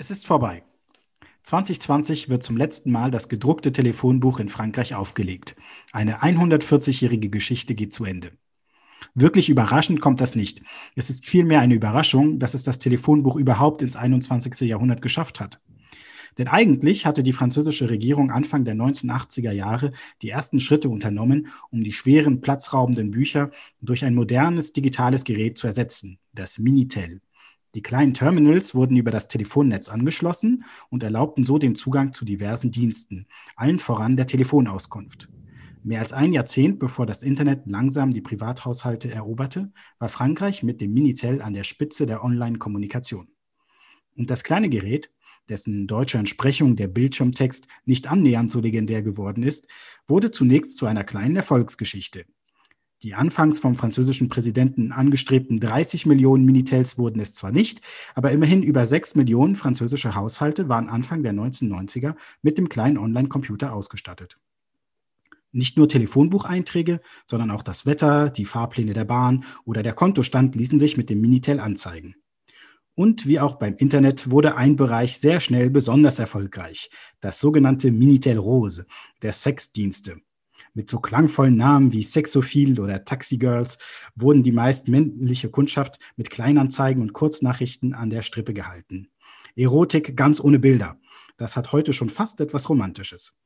Es ist vorbei. 2020 wird zum letzten Mal das gedruckte Telefonbuch in Frankreich aufgelegt. Eine 140-jährige Geschichte geht zu Ende. Wirklich überraschend kommt das nicht. Es ist vielmehr eine Überraschung, dass es das Telefonbuch überhaupt ins 21. Jahrhundert geschafft hat. Denn eigentlich hatte die französische Regierung Anfang der 1980er Jahre die ersten Schritte unternommen, um die schweren, platzraubenden Bücher durch ein modernes digitales Gerät zu ersetzen, das Minitel. Die kleinen Terminals wurden über das Telefonnetz angeschlossen und erlaubten so den Zugang zu diversen Diensten, allen voran der Telefonauskunft. Mehr als ein Jahrzehnt bevor das Internet langsam die Privathaushalte eroberte, war Frankreich mit dem Minitel an der Spitze der Online-Kommunikation. Und das kleine Gerät, dessen deutsche Entsprechung der Bildschirmtext nicht annähernd so legendär geworden ist, wurde zunächst zu einer kleinen Erfolgsgeschichte. Die anfangs vom französischen Präsidenten angestrebten 30 Millionen Minitels wurden es zwar nicht, aber immerhin über 6 Millionen französische Haushalte waren Anfang der 1990er mit dem kleinen Online-Computer ausgestattet. Nicht nur Telefonbucheinträge, sondern auch das Wetter, die Fahrpläne der Bahn oder der Kontostand ließen sich mit dem Minitel anzeigen. Und wie auch beim Internet wurde ein Bereich sehr schnell besonders erfolgreich, das sogenannte Minitel Rose, der Sexdienste. Mit so klangvollen Namen wie Sexophil oder Taxi Girls wurden die meist männliche Kundschaft mit Kleinanzeigen und Kurznachrichten an der Strippe gehalten. Erotik ganz ohne Bilder. Das hat heute schon fast etwas Romantisches.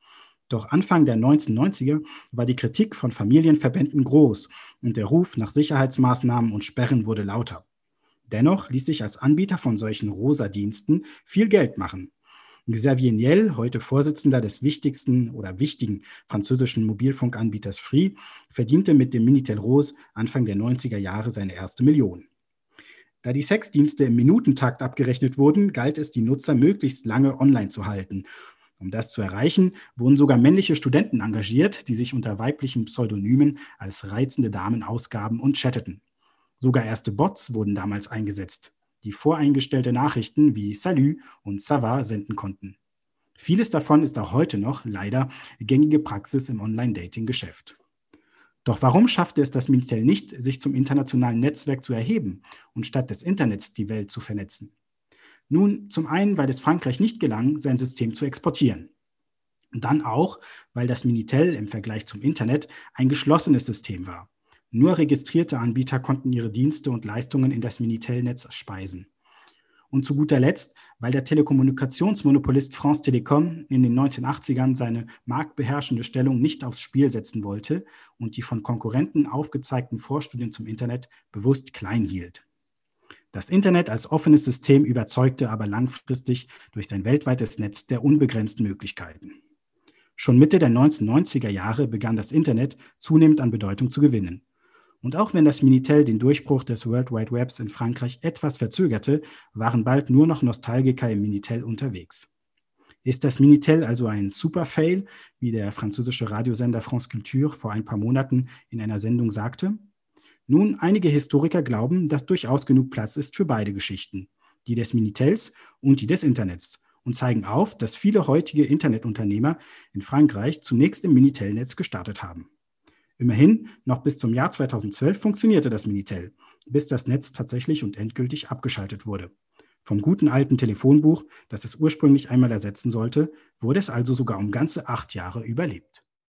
Doch Anfang der 1990er war die Kritik von Familienverbänden groß und der Ruf nach Sicherheitsmaßnahmen und Sperren wurde lauter. Dennoch ließ sich als Anbieter von solchen Rosa-Diensten viel Geld machen. Xavier Niel, heute Vorsitzender des wichtigsten oder wichtigen französischen Mobilfunkanbieters Free, verdiente mit dem Minitel Rose Anfang der 90er Jahre seine erste Million. Da die Sexdienste im Minutentakt abgerechnet wurden, galt es, die Nutzer möglichst lange online zu halten. Um das zu erreichen, wurden sogar männliche Studenten engagiert, die sich unter weiblichen Pseudonymen als reizende Damen ausgaben und chatteten. Sogar erste Bots wurden damals eingesetzt die voreingestellte Nachrichten wie Salut und Ça senden konnten. Vieles davon ist auch heute noch leider gängige Praxis im Online-Dating-Geschäft. Doch warum schaffte es das Minitel nicht, sich zum internationalen Netzwerk zu erheben und statt des Internets die Welt zu vernetzen? Nun, zum einen, weil es Frankreich nicht gelang, sein System zu exportieren. Dann auch, weil das Minitel im Vergleich zum Internet ein geschlossenes System war. Nur registrierte Anbieter konnten ihre Dienste und Leistungen in das Minitel-Netz speisen. Und zu guter Letzt, weil der Telekommunikationsmonopolist France Telecom in den 1980ern seine marktbeherrschende Stellung nicht aufs Spiel setzen wollte und die von Konkurrenten aufgezeigten Vorstudien zum Internet bewusst klein hielt. Das Internet als offenes System überzeugte aber langfristig durch sein weltweites Netz der unbegrenzten Möglichkeiten. Schon Mitte der 1990er Jahre begann das Internet zunehmend an Bedeutung zu gewinnen. Und auch wenn das Minitel den Durchbruch des World Wide Webs in Frankreich etwas verzögerte, waren bald nur noch Nostalgiker im Minitel unterwegs. Ist das Minitel also ein Super-Fail, wie der französische Radiosender France Culture vor ein paar Monaten in einer Sendung sagte? Nun, einige Historiker glauben, dass durchaus genug Platz ist für beide Geschichten, die des Minitels und die des Internets, und zeigen auf, dass viele heutige Internetunternehmer in Frankreich zunächst im Minitel-Netz gestartet haben. Immerhin, noch bis zum Jahr 2012 funktionierte das Minitel, bis das Netz tatsächlich und endgültig abgeschaltet wurde. Vom guten alten Telefonbuch, das es ursprünglich einmal ersetzen sollte, wurde es also sogar um ganze acht Jahre überlebt.